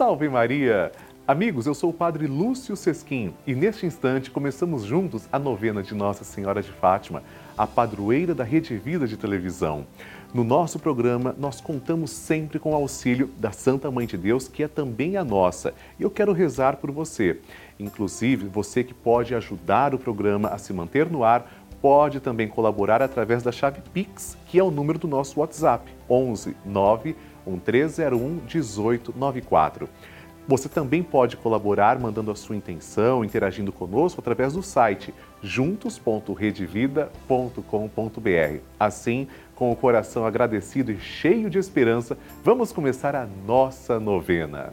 Salve Maria! Amigos, eu sou o Padre Lúcio Sesquim e neste instante começamos juntos a novena de Nossa Senhora de Fátima, a padroeira da Rede Vida de televisão. No nosso programa, nós contamos sempre com o auxílio da Santa Mãe de Deus, que é também a nossa. E eu quero rezar por você. Inclusive, você que pode ajudar o programa a se manter no ar, pode também colaborar através da chave Pix, que é o número do nosso WhatsApp, 11 9 1301 1894. Você também pode colaborar mandando a sua intenção, interagindo conosco através do site juntos.redevida.com.br. Assim, com o coração agradecido e cheio de esperança, vamos começar a nossa novena.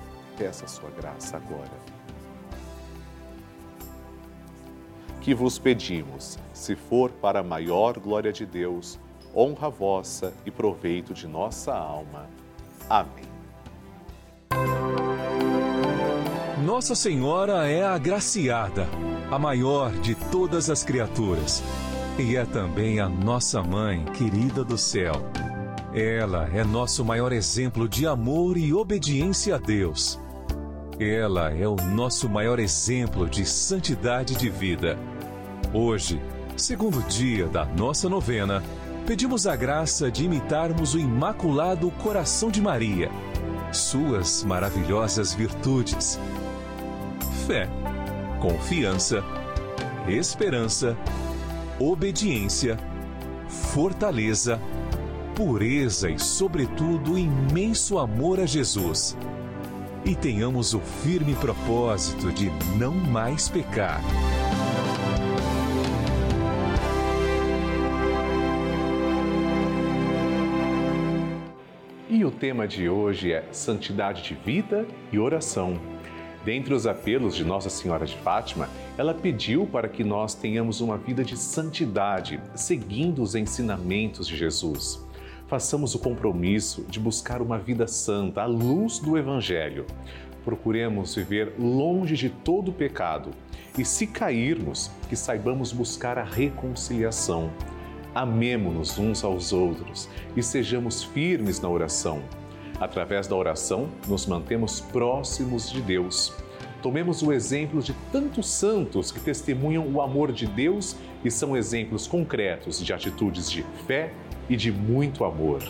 peça a sua graça agora. Que vos pedimos, se for para a maior glória de Deus, honra vossa e proveito de nossa alma. Amém. Nossa Senhora é a agraciada, a maior de todas as criaturas, e é também a nossa mãe querida do céu. Ela é nosso maior exemplo de amor e obediência a Deus. Ela é o nosso maior exemplo de santidade de vida. Hoje, segundo dia da nossa novena, pedimos a graça de imitarmos o Imaculado Coração de Maria, suas maravilhosas virtudes. Fé, confiança, esperança, obediência, fortaleza, pureza e, sobretudo, imenso amor a Jesus. E tenhamos o firme propósito de não mais pecar. E o tema de hoje é Santidade de Vida e Oração. Dentre os apelos de Nossa Senhora de Fátima, ela pediu para que nós tenhamos uma vida de santidade, seguindo os ensinamentos de Jesus. Façamos o compromisso de buscar uma vida santa à luz do Evangelho. Procuremos viver longe de todo pecado e, se cairmos, que saibamos buscar a reconciliação. Amemo-nos uns aos outros e sejamos firmes na oração Através da oração, nos mantemos próximos de Deus. Tomemos o exemplo de tantos santos que testemunham o amor de Deus e são exemplos concretos de atitudes de fé e de muito amor.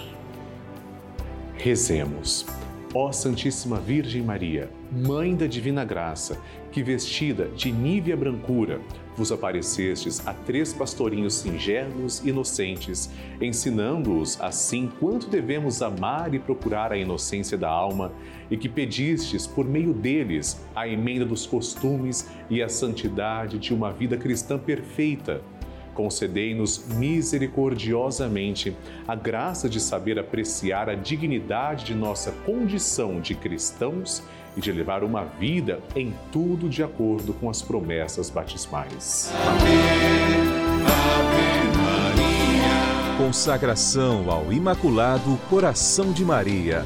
Rezemos. Ó Santíssima Virgem Maria, Mãe da Divina Graça, que vestida de nívea brancura, vos aparecestes a três pastorinhos singelos e inocentes, ensinando-os assim quanto devemos amar e procurar a inocência da alma, e que pedistes por meio deles a emenda dos costumes e a santidade de uma vida cristã perfeita concedei-nos misericordiosamente a graça de saber apreciar a dignidade de nossa condição de cristãos e de levar uma vida em tudo de acordo com as promessas batismais. Ave Maria. Consagração ao Imaculado Coração de Maria.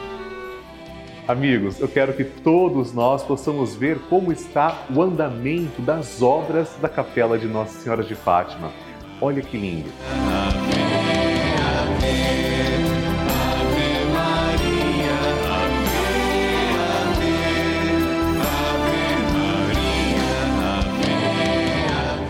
Amigos, eu quero que todos nós possamos ver como está o andamento das obras da Capela de Nossa Senhora de Fátima. Olha que lindo!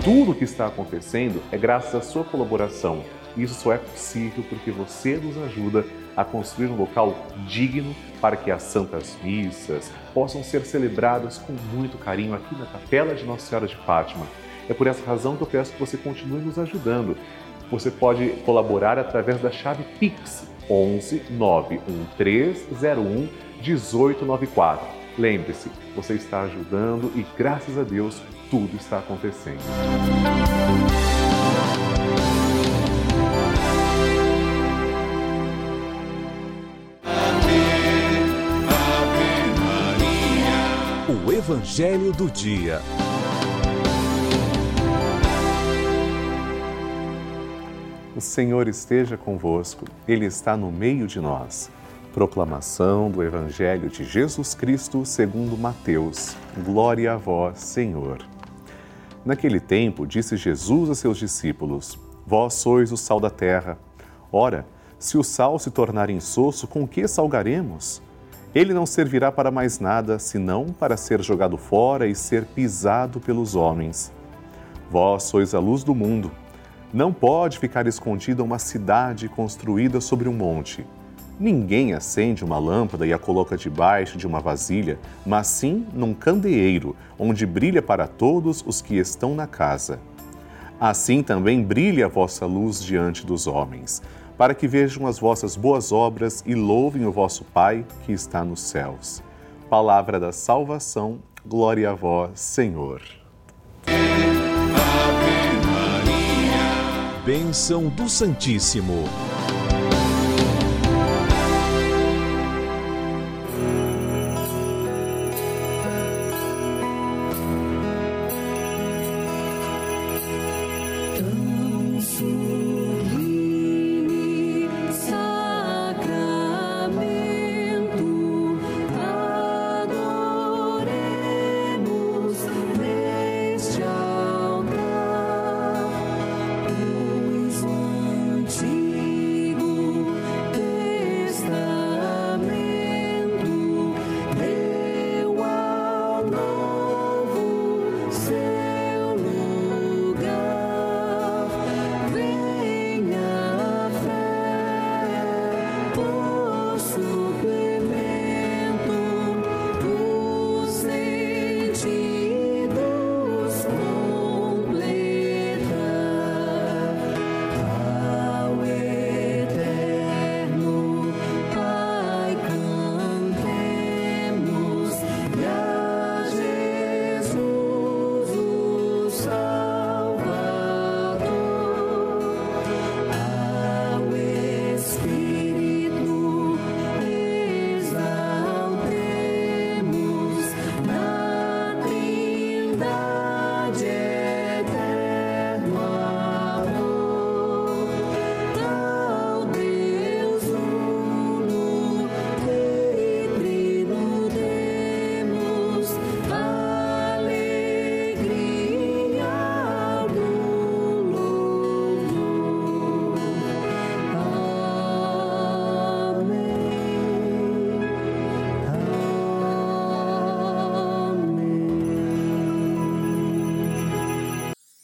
Tudo o que está acontecendo é graças à sua colaboração. Isso só é possível porque você nos ajuda a construir um local digno para que as santas missas possam ser celebradas com muito carinho aqui na Capela de Nossa Senhora de Fátima. É por essa razão que eu peço que você continue nos ajudando. Você pode colaborar através da chave Pix 11 91301 1894. Lembre-se, você está ajudando e graças a Deus tudo está acontecendo. Evangelho do Dia. O Senhor esteja convosco, Ele está no meio de nós. Proclamação do Evangelho de Jesus Cristo segundo Mateus. Glória a vós, Senhor. Naquele tempo, disse Jesus a seus discípulos: Vós sois o sal da terra. Ora, se o sal se tornar insosso, com que salgaremos? Ele não servirá para mais nada, senão para ser jogado fora e ser pisado pelos homens. Vós sois a luz do mundo. Não pode ficar escondida uma cidade construída sobre um monte. Ninguém acende uma lâmpada e a coloca debaixo de uma vasilha, mas sim num candeeiro, onde brilha para todos os que estão na casa. Assim também brilha a vossa luz diante dos homens para que vejam as vossas boas obras e louvem o vosso Pai que está nos céus. Palavra da salvação, glória a vós, Senhor. Bênção do Santíssimo.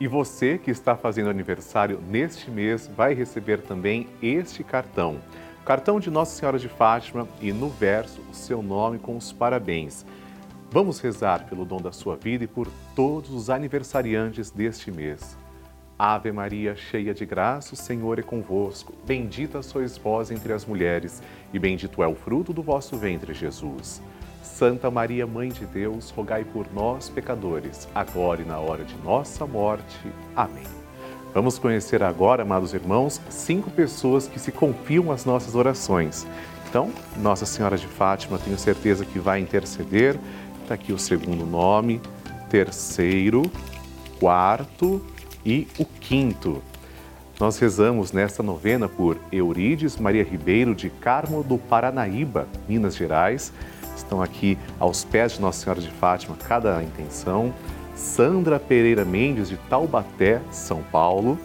E você que está fazendo aniversário neste mês vai receber também este cartão. cartão de Nossa Senhora de Fátima e no verso o seu nome com os parabéns. Vamos rezar pelo dom da sua vida e por todos os aniversariantes deste mês. Ave Maria, cheia de graça, o Senhor é convosco. Bendita sois vós entre as mulheres, e bendito é o fruto do vosso ventre, Jesus. Santa Maria, Mãe de Deus, rogai por nós, pecadores, agora e na hora de nossa morte. Amém. Vamos conhecer agora, amados irmãos, cinco pessoas que se confiam às nossas orações. Então, Nossa Senhora de Fátima, tenho certeza que vai interceder Está aqui o segundo nome, terceiro, quarto e o quinto. Nós rezamos nesta novena por Eurides Maria Ribeiro de Carmo do Paranaíba, Minas Gerais. Estão aqui aos pés de Nossa Senhora de Fátima cada intenção. Sandra Pereira Mendes de Taubaté, São Paulo.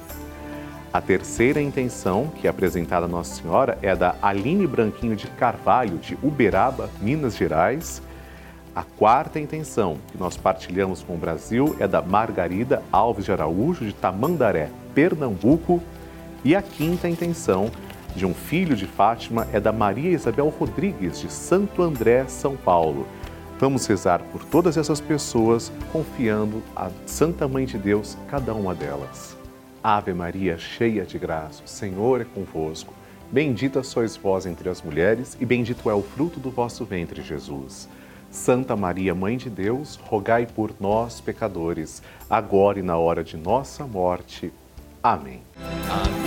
A terceira intenção, que é apresentada a Nossa Senhora, é da Aline Branquinho de Carvalho, de Uberaba, Minas Gerais. A quarta intenção que nós partilhamos com o Brasil é da Margarida Alves de Araújo, de Tamandaré, Pernambuco. E a quinta intenção de um filho de Fátima é da Maria Isabel Rodrigues, de Santo André, São Paulo. Vamos rezar por todas essas pessoas, confiando a Santa Mãe de Deus, cada uma delas. Ave Maria, cheia de graça, o Senhor é convosco. Bendita sois vós entre as mulheres, e bendito é o fruto do vosso ventre, Jesus. Santa Maria, Mãe de Deus, rogai por nós, pecadores, agora e na hora de nossa morte. Amém. Ave,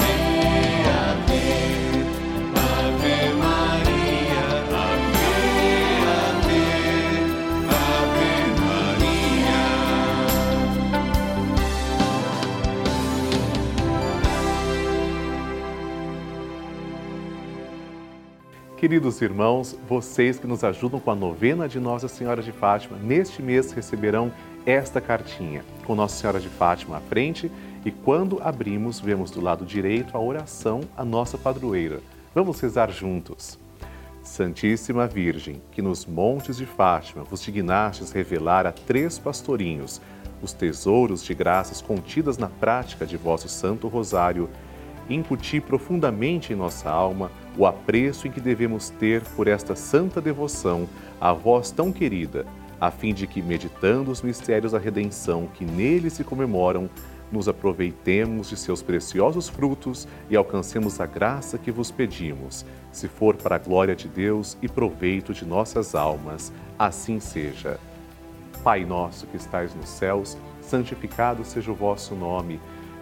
Queridos irmãos, vocês que nos ajudam com a novena de Nossa Senhora de Fátima, neste mês receberão esta cartinha com Nossa Senhora de Fátima à frente e quando abrimos, vemos do lado direito a oração à nossa padroeira. Vamos rezar juntos. Santíssima Virgem, que nos montes de Fátima vos dignastes revelar a três pastorinhos os tesouros de graças contidas na prática de vosso Santo Rosário, incuti profundamente em nossa alma o apreço em que devemos ter por esta santa devoção a vós tão querida, a fim de que, meditando os mistérios da redenção que nele se comemoram, nos aproveitemos de seus preciosos frutos e alcancemos a graça que vos pedimos, se for para a glória de Deus e proveito de nossas almas. Assim seja. Pai nosso que estais nos céus, santificado seja o vosso nome.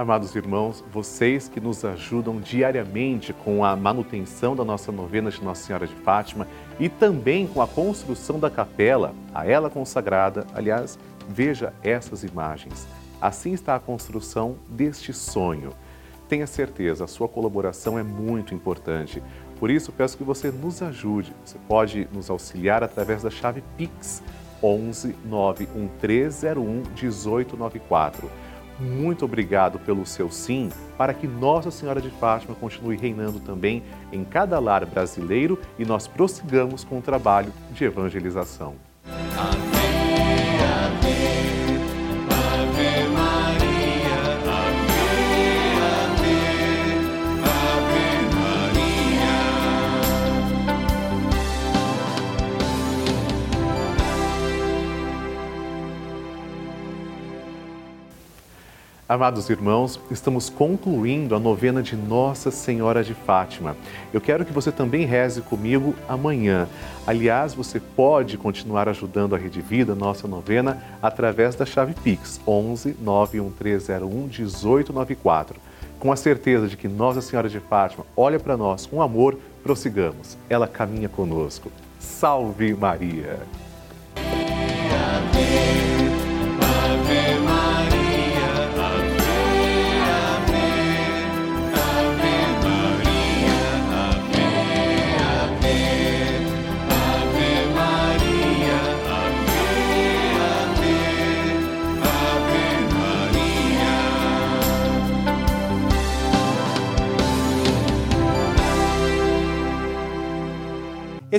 Amados irmãos, vocês que nos ajudam diariamente com a manutenção da nossa novena de Nossa Senhora de Fátima e também com a construção da capela, a ela consagrada, aliás, Veja essas imagens. Assim está a construção deste sonho. Tenha certeza, a sua colaboração é muito importante. Por isso, peço que você nos ajude. Você pode nos auxiliar através da chave Pix 11 91301 1894. Muito obrigado pelo seu sim, para que Nossa Senhora de Fátima continue reinando também em cada lar brasileiro e nós prossigamos com o trabalho de evangelização. Amados irmãos, estamos concluindo a novena de Nossa Senhora de Fátima. Eu quero que você também reze comigo amanhã. Aliás, você pode continuar ajudando a Rede Vida, nossa novena, através da chave Pix 11 91301 1894. Com a certeza de que Nossa Senhora de Fátima olha para nós com amor, prossigamos. Ela caminha conosco. Salve Maria!